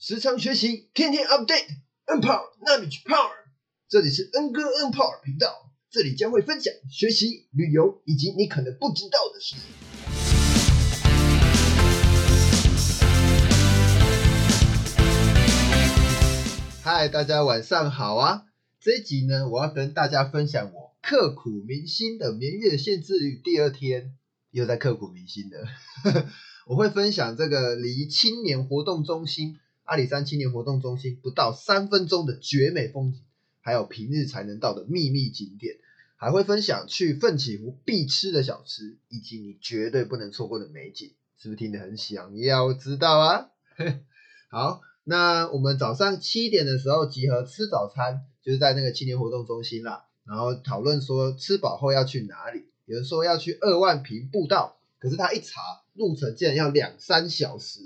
时常学习，天天 update，N Power Knowledge Power。这里是 N 哥 N Power 频道，这里将会分享学习、旅游以及你可能不知道的事。嗨，大家晚上好啊！这一集呢，我要跟大家分享我刻骨铭心的明月限制旅第二天，又在刻骨铭心的。我会分享这个离青年活动中心阿里山青年活动中心不到三分钟的绝美风景，还有平日才能到的秘密景点，还会分享去奋起湖必吃的小吃，以及你绝对不能错过的美景，是不是听得很想要知道啊？好。那我们早上七点的时候集合吃早餐，就是在那个青年活动中心啦。然后讨论说吃饱后要去哪里，有人说要去二万坪步道，可是他一查路程竟然要两三小时，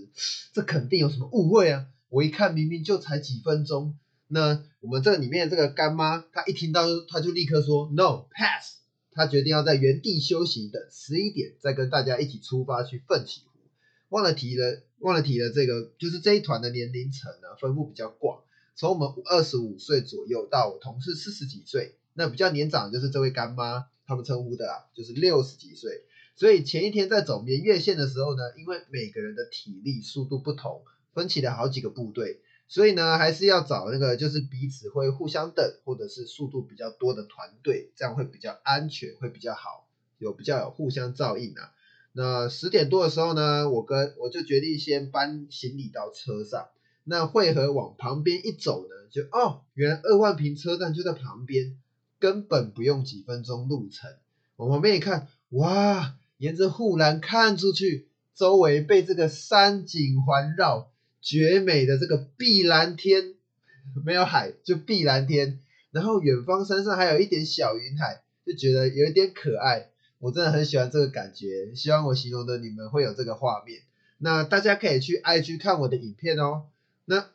这肯定有什么误会啊！我一看明明就才几分钟。那我们这里面这个干妈，她一听到她就立刻说 no pass，她决定要在原地休息，等十一点再跟大家一起出发去奋起湖。忘了提了。忘了提了，这个就是这一团的年龄层呢，分布比较广，从我们二十五岁左右到我同事四十几岁，那比较年长就是这位干妈，他们称呼的啊，就是六十几岁。所以前一天在走绵月线的时候呢，因为每个人的体力速度不同，分起了好几个部队，所以呢还是要找那个就是彼此会互相等，或者是速度比较多的团队，这样会比较安全，会比较好，有比较有互相照应啊。那十点多的时候呢，我跟我就决定先搬行李到车上。那汇合往旁边一走呢，就哦，原来二万坪车站就在旁边，根本不用几分钟路程。往旁边一看，哇，沿着护栏看出去，周围被这个山景环绕，绝美的这个碧蓝天，没有海就碧蓝天，然后远方山上还有一点小云海，就觉得有一点可爱。我真的很喜欢这个感觉，希望我形容的你们会有这个画面。那大家可以去 IG 看我的影片哦。那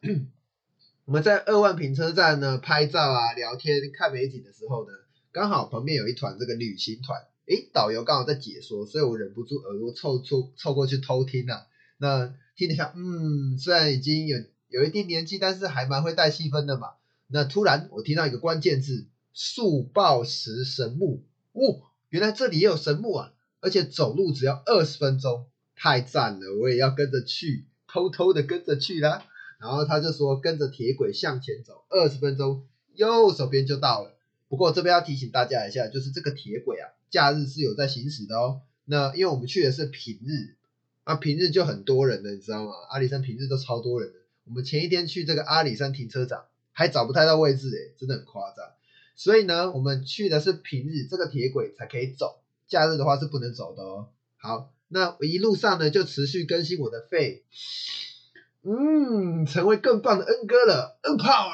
我们在二万坪车站呢拍照啊、聊天、看美景的时候呢，刚好旁边有一团这个旅行团，诶，导游刚好在解说，所以我忍不住耳朵凑凑凑过去偷听啊。那听了一下，嗯，虽然已经有有一定年纪，但是还蛮会带气氛的嘛。那突然我听到一个关键字：速报石神木，哦。原来这里也有神木啊，而且走路只要二十分钟，太赞了！我也要跟着去，偷偷的跟着去啦。然后他就说，跟着铁轨向前走二十分钟，右手边就到了。不过这边要提醒大家一下，就是这个铁轨啊，假日是有在行驶的哦。那因为我们去的是平日，啊平日就很多人的，你知道吗？阿里山平日都超多人的。我们前一天去这个阿里山停车场，还找不太到位置诶，真的很夸张。所以呢，我们去的是平日，这个铁轨才可以走，假日的话是不能走的哦。好，那我一路上呢就持续更新我的肺，嗯，成为更棒的 N 哥了恩 Power。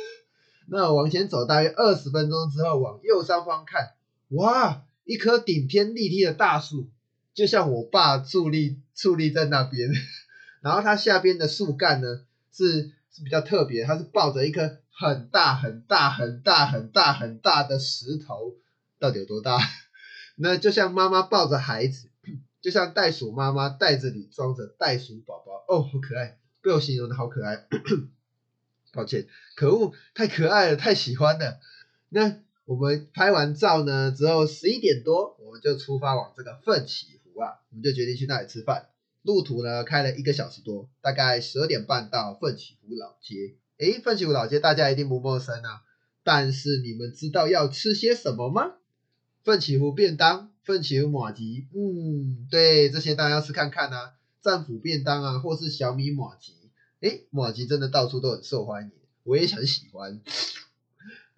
那往前走大约二十分钟之后，往右上方看，哇，一棵顶天立地的大树，就像我爸矗立矗立在那边，然后它下边的树干呢是是比较特别，它是抱着一颗。很大很大很大很大很大的石头，到底有多大？那就像妈妈抱着孩子，就像袋鼠妈妈袋子里装着袋鼠宝宝，哦，好可爱，被我形容的好可爱。抱歉，可恶，太可爱了，太喜欢了。那我们拍完照呢之后，十一点多我们就出发往这个奋起湖啊，我们就决定去那里吃饭。路途呢开了一个小时多，大概十二点半到奋起湖老街。诶，奋起湖老街大家一定不陌生啊，但是你们知道要吃些什么吗？奋起湖便当、奋起湖马吉，嗯，对，这些大家要吃看看啊。战斧便当啊，或是小米马吉，诶，马吉真的到处都很受欢迎，我也很喜欢。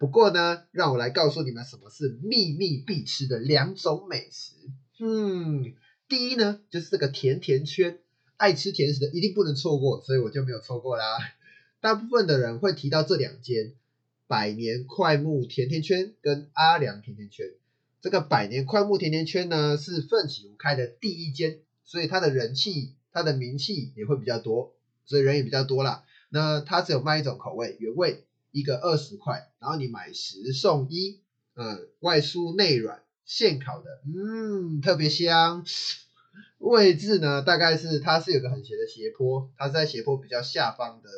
不过呢，让我来告诉你们什么是秘密必吃的两种美食。嗯，第一呢，就是这个甜甜圈，爱吃甜食的一定不能错过，所以我就没有错过啦。大部分的人会提到这两间百年快木甜甜圈跟阿良甜甜圈。这个百年快木甜甜圈呢，是奋起湖开的第一间，所以它的人气、它的名气也会比较多，所以人也比较多啦。那它只有卖一种口味，原味，一个二十块，然后你买十送一，嗯，外酥内软，现烤的，嗯，特别香。位置呢，大概是它是有个很斜的斜坡，它是在斜坡比较下方的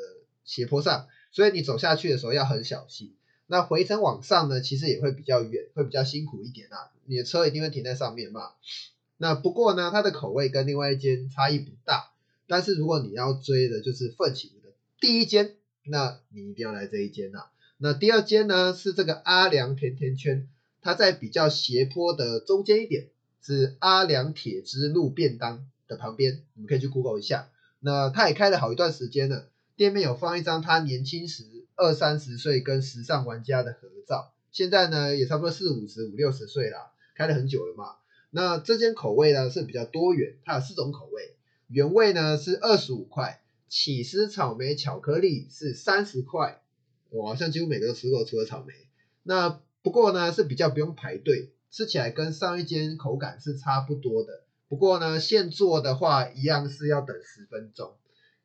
斜坡上，所以你走下去的时候要很小心。那回程往上呢，其实也会比较远，会比较辛苦一点啊。你的车一定会停在上面嘛。那不过呢，它的口味跟另外一间差异不大。但是如果你要追的就是奋起湖的第一间，那你一定要来这一间啊。那第二间呢是这个阿良甜甜圈，它在比较斜坡的中间一点，是阿良铁之路便当的旁边，你们可以去 Google 一下。那它也开了好一段时间了，店面有放一张他年轻时二三十岁跟时尚玩家的合照，现在呢也差不多四五十五六十岁啦，开了很久了嘛。那这间口味呢是比较多元，它有四种口味，原味呢是二十五块，起司草莓巧克力是三十块，我好像几乎每个都吃过，除了草莓。那不过呢是比较不用排队，吃起来跟上一间口感是差不多的。不过呢现做的话一样是要等十分钟，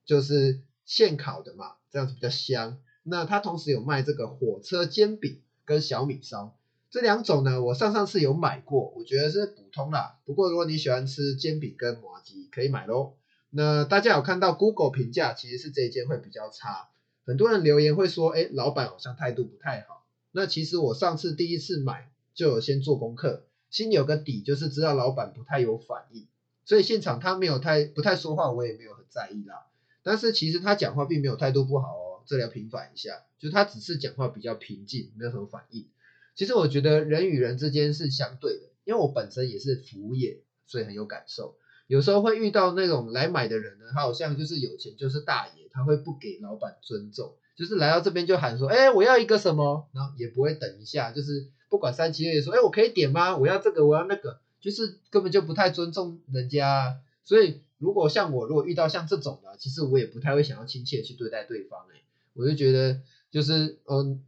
就是现烤的嘛，这样子比较香。那它同时有卖这个火车煎饼跟小米烧。这两种呢，我上上次有买过，我觉得是普通啦。不过如果你喜欢吃煎饼跟麻吉，可以买喽。那大家有看到 Google 评价，其实是这一间会比较差。很多人留言会说，哎，老板好像态度不太好。那其实我上次第一次买就有先做功课，心里有个底，就是知道老板不太有反应。所以现场他没有太不太说话，我也没有很在意啦。但是其实他讲话并没有态度不好哦，这里要平反一下，就他只是讲话比较平静，没有什么反应。其实我觉得人与人之间是相对的，因为我本身也是服务业，所以很有感受。有时候会遇到那种来买的人呢，他好像就是有钱就是大爷，他会不给老板尊重，就是来到这边就喊说，哎，我要一个什么，然后也不会等一下，就是不管三七二十说，哎，我可以点吗？我要这个，我要那个，就是根本就不太尊重人家。所以如果像我，如果遇到像这种的，其实我也不太会想要亲切去对待对方，哎，我就觉得就是嗯。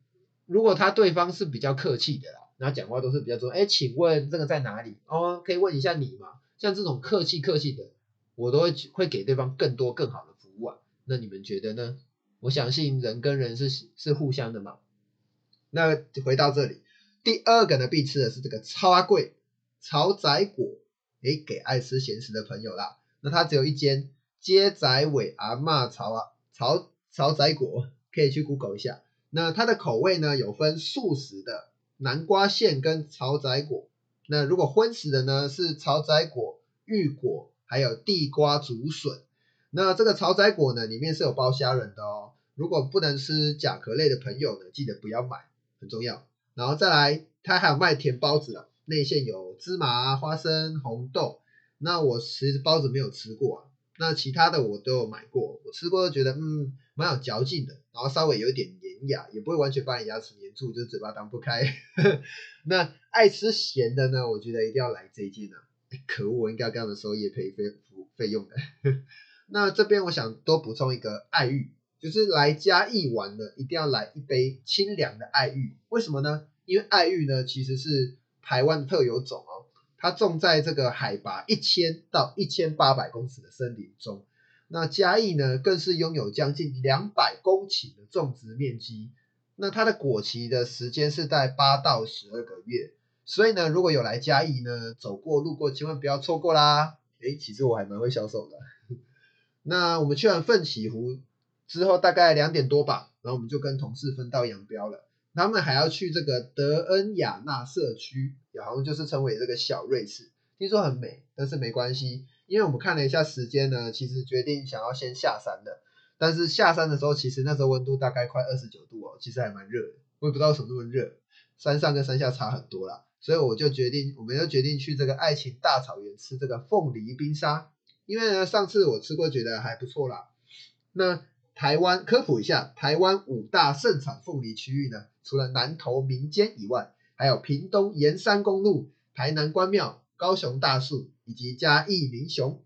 如果他对方是比较客气的啦，然后讲话都是比较说，哎，请问这个在哪里？哦，可以问一下你吗？像这种客气客气的，我都会会给对方更多更好的服务啊。那你们觉得呢？我相信人跟人是是互相的嘛。那回到这里，第二个呢必吃的是这个超阿贵潮仔果，哎，给爱吃咸食的朋友啦。那它只有一间，街仔尾阿嬷潮啊潮潮仔果，可以去 Google 一下。那它的口味呢，有分素食的南瓜馅跟潮仔果。那如果荤食的呢，是潮仔果、芋果，还有地瓜竹笋。那这个潮仔果呢，里面是有包虾仁的哦。如果不能吃甲壳类的朋友呢，记得不要买，很重要。然后再来，它还有卖甜包子了，内馅有芝麻、花生、红豆。那我其实包子没有吃过啊。那其他的我都有买过，我吃过觉得嗯蛮有嚼劲的，然后稍微有一点黏牙，也不会完全把你牙齿黏住，就是嘴巴张不开。那爱吃咸的呢，我觉得一定要来这一间啊！可恶，我应该跟他们收业配费费用的。那这边我想多补充一个爱玉，就是来嘉义玩的一定要来一杯清凉的爱玉，为什么呢？因为爱玉呢其实是台湾特有种哦。它种在这个海拔一千到一千八百公尺的森林中，那嘉义呢更是拥有将近两百公顷的种植面积。那它的果期的时间是在八到十二个月，所以呢，如果有来嘉义呢，走过路过千万不要错过啦。诶，其实我还蛮会销售的。那我们去完奋起湖之后，大概两点多吧，然后我们就跟同事分道扬镳了。他们还要去这个德恩雅纳社区，也好像就是称为这个小瑞士，听说很美，但是没关系，因为我们看了一下时间呢，其实决定想要先下山的，但是下山的时候，其实那时候温度大概快二十九度哦，其实还蛮热的，我也不知道什么那么热，山上跟山下差很多啦，所以我就决定，我们就决定去这个爱情大草原吃这个凤梨冰沙，因为呢上次我吃过，觉得还不错啦，那。台湾科普一下，台湾五大盛产凤梨区域呢，除了南投民间以外，还有屏东沿山公路、台南关庙、高雄大树以及嘉义民雄，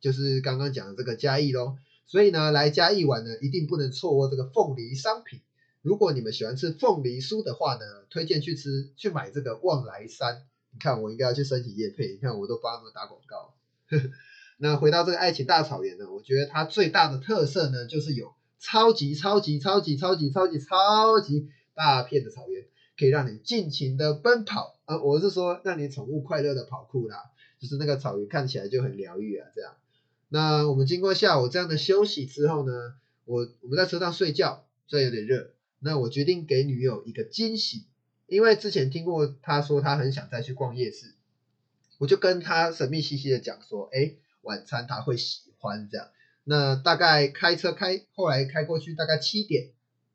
就是刚刚讲的这个嘉义喽。所以呢，来嘉义玩呢，一定不能错过这个凤梨商品。如果你们喜欢吃凤梨酥的话呢，推荐去吃去买这个旺来山。你看我应该要去申请业配，你看我都帮他们打广告。那回到这个爱情大草原呢，我觉得它最大的特色呢，就是有超级超级超级超级超级超级大片的草原，可以让你尽情的奔跑。呃，我是说让你宠物快乐的跑酷啦，就是那个草原看起来就很疗愈啊，这样。那我们经过下午这样的休息之后呢，我我们在车上睡觉，虽然有点热，那我决定给女友一个惊喜，因为之前听过她说她很想再去逛夜市，我就跟她神秘兮兮的讲说，哎，晚餐她会喜欢这样。那大概开车开，后来开过去大概七点，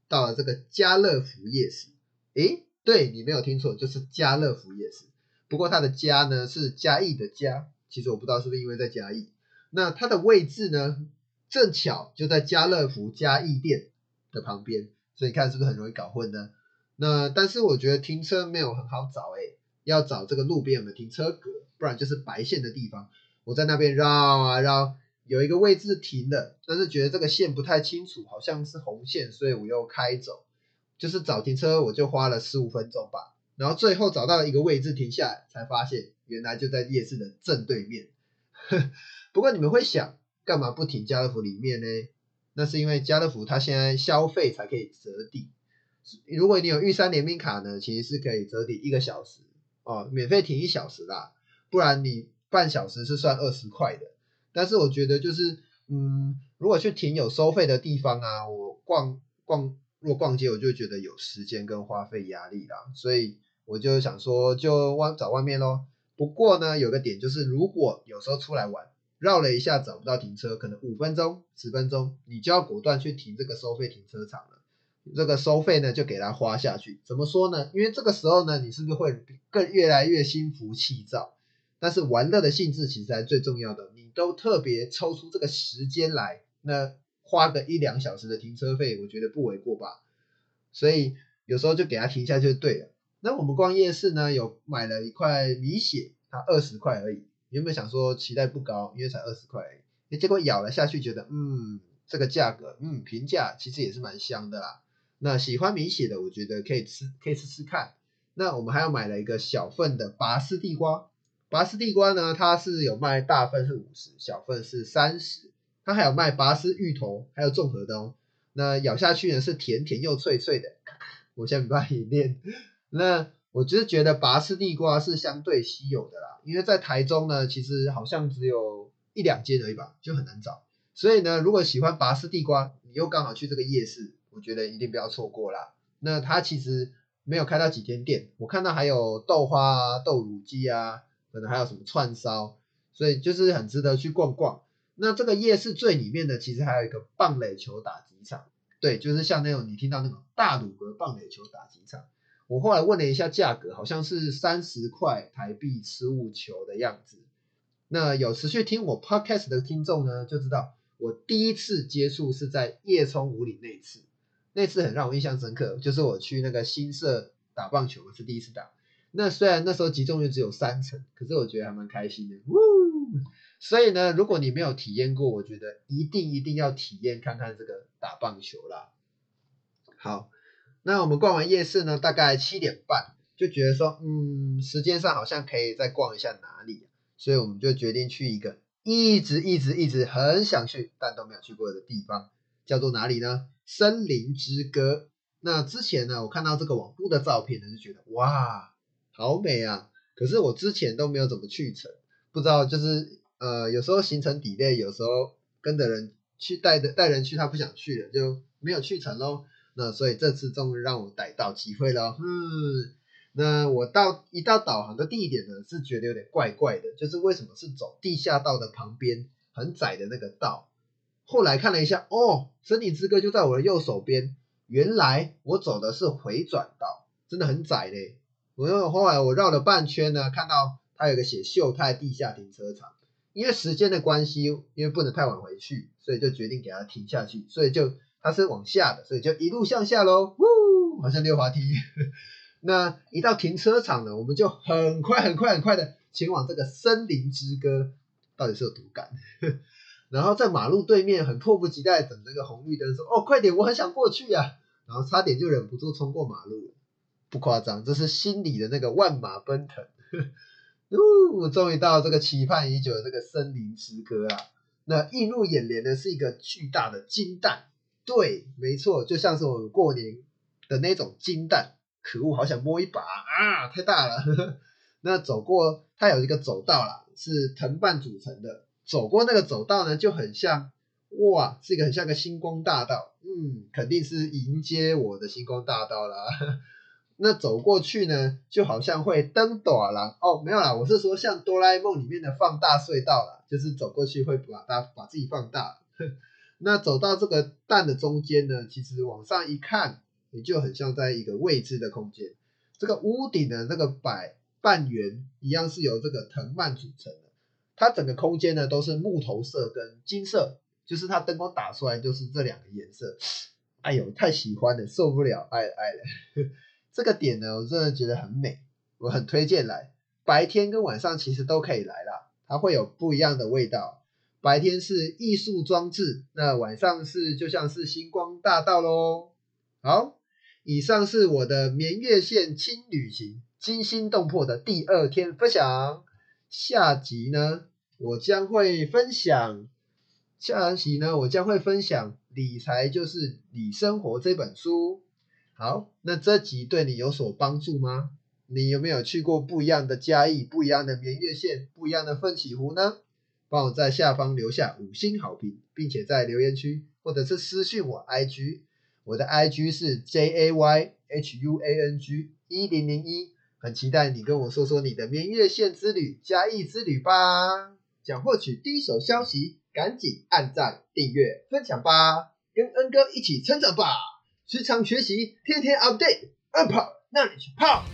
到了这个家乐福夜市，诶，对你没有听错，就是家乐福夜市。不过它的家呢是嘉义的家，其实我不知道是不是因为在嘉义。那它的位置呢，正巧就在家乐福嘉义店的旁边，所以看是不是很容易搞混呢？那但是我觉得停车没有很好找，诶，要找这个路边有没有停车格，不然就是白线的地方。我在那边绕啊绕，有一个位置停了，但是觉得这个线不太清楚，好像是红线，所以我又开走，就是找停车我就花了十五分钟吧，然后最后找到了一个位置停下来，才发现原来就在夜市的正对面。不过你们会想，干嘛不停家乐福里面呢？那是因为家乐福它现在消费才可以折抵。如果你有玉山联名卡呢，其实是可以折抵一个小时哦，免费停一小时啦。不然你半小时是算二十块的。但是我觉得就是，嗯，如果去停有收费的地方啊，我逛逛，如果逛街我就觉得有时间跟花费压力啦，所以我就想说就外找外面咯。不过呢，有个点就是，如果有时候出来玩。绕了一下找不到停车，可能五分钟、十分钟，你就要果断去停这个收费停车场了。这个收费呢，就给他花下去。怎么说呢？因为这个时候呢，你是不是会更越来越心浮气躁？但是玩乐的性质其实还最重要的，你都特别抽出这个时间来，那花个一两小时的停车费，我觉得不为过吧。所以有时候就给他停下就对了。那我们逛夜市呢，有买了一块米血，它二十块而已。原本想说期待不高，因为才二十块，哎，结果咬了下去，觉得嗯，这个价格，嗯，平价，其实也是蛮香的啦。那喜欢米血的，我觉得可以吃，可以吃吃看。那我们还要买了一个小份的拔丝地瓜，拔丝地瓜呢，它是有卖大份是五十，小份是三十，它还有卖拔丝芋头，还有综合的哦。那咬下去呢是甜甜又脆脆的，我先不帮你念。那我只是觉得拔丝地瓜是相对稀有的啦。因为在台中呢，其实好像只有一两间而已吧，就很难找。所以呢，如果喜欢拔丝地瓜，你又刚好去这个夜市，我觉得一定不要错过啦。那它其实没有开到几间店，我看到还有豆花啊、豆乳鸡啊，可能还有什么串烧，所以就是很值得去逛逛。那这个夜市最里面的其实还有一个棒垒球打击场，对，就是像那种你听到那种大鲁阁棒垒球打击场。我后来问了一下价格，好像是三十块台币十五球的样子。那有持续听我 podcast 的听众呢，就知道我第一次接触是在叶冲五里那次，那次很让我印象深刻，就是我去那个新社打棒球是第一次打。那虽然那时候集中率只有三成，可是我觉得还蛮开心的。呜所以呢，如果你没有体验过，我觉得一定一定要体验看看这个打棒球啦。好。那我们逛完夜市呢，大概七点半，就觉得说，嗯，时间上好像可以再逛一下哪里，所以我们就决定去一个一直一直一直很想去但都没有去过的地方，叫做哪里呢？森林之歌。那之前呢，我看到这个网络的照片呢，就觉得哇，好美啊！可是我之前都没有怎么去成，不知道就是呃，有时候行程底类，有时候跟的人去带的带人去，他不想去了，就没有去成喽。那所以这次终于让我逮到机会了，嗯，那我到一到导航的地点呢，是觉得有点怪怪的，就是为什么是走地下道的旁边很窄的那个道？后来看了一下，哦，森林之歌就在我的右手边，原来我走的是回转道，真的很窄嘞。我又后来我绕了半圈呢，看到它有个写秀泰地下停车场，因为时间的关系，因为不能太晚回去，所以就决定给它停下去，所以就。它是往下的，所以就一路向下喽，呜，好像溜滑梯。那一到停车场呢，我们就很快很快很快的前往这个森林之歌，到底是有多赶？然后在马路对面很迫不及待等这个红绿灯，说哦快点，我很想过去呀，然后差点就忍不住冲过马路，不夸张，这是心里的那个万马奔腾。呜，终于到这个期盼已久的这个森林之歌啊！那映入眼帘的是一个巨大的金蛋。对，没错，就像是我们过年的那种金蛋，可恶，好想摸一把啊！太大了。那走过，它有一个走道啦，是藤蔓组成的，走过那个走道呢，就很像，哇，是一个很像个星光大道，嗯，肯定是迎接我的星光大道啦。那走过去呢，就好像会登短廊哦，没有啦，我是说像哆啦 A 梦里面的放大隧道啦，就是走过去会把它把自己放大。那走到这个蛋的中间呢，其实往上一看，也就很像在一个未知的空间。这个屋顶的那个百半圆一样是由这个藤蔓组成的，它整个空间呢都是木头色跟金色，就是它灯光打出来就是这两个颜色。哎呦，太喜欢了，受不了，爱了爱了。这个点呢，我真的觉得很美，我很推荐来。白天跟晚上其实都可以来啦，它会有不一样的味道。白天是艺术装置，那晚上是就像是星光大道喽。好，以上是我的绵月线轻旅行惊心动魄的第二天分享。下集呢，我将会分享下集呢，我将会分享理财就是理生活这本书。好，那这集对你有所帮助吗？你有没有去过不一样的嘉义、不一样的绵月县、不一样的奋起湖呢？帮我在下方留下五星好评，并且在留言区或者是私信我 IG，我的 IG 是 J A Y H U A N G 一零零一，很期待你跟我说说你的绵月县之旅、嘉义之旅吧。想获取第一手消息，赶紧按赞、订阅、分享吧，跟恩哥一起成长吧。时常学习，天天 update，up，那你去泡。